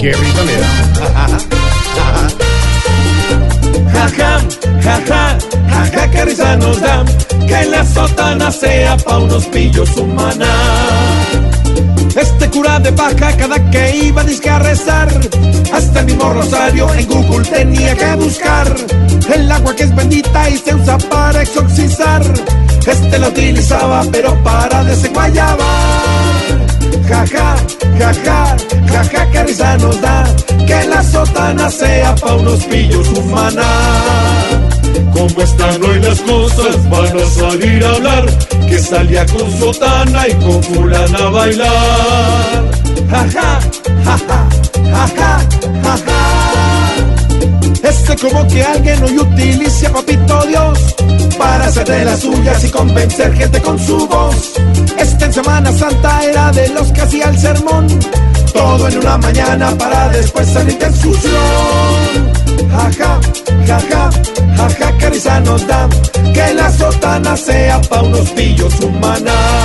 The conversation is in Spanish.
Qué risa me da. Jaja, jaja, jaja, qué risa nos da que la sotana sea pa' unos pillos humana. Este cura de paja cada que iba disque a rezar, hasta el mismo rosario en Google tenía que buscar el agua que es bendita y se usa para exorcizar. Este la utilizaba pero para desenguayabar. Jaja, jaja, jaja, qué risa nos da que la sotana sea pa' unos pillos humana. Como están hoy las cosas, van a salir a hablar que salía con sotana y con fulana a bailar. Jaja, jaja, jaja, jaja. Este como que alguien hoy utilice a papito Dios para hacer de las suyas y convencer gente con su voz. Semana Santa era de los que hacía el sermón. Todo en una mañana para después salir de sución. Jaja, jaja, jaja, que risa nos da que la sotana sea pa' unos pillos humana. Jaja.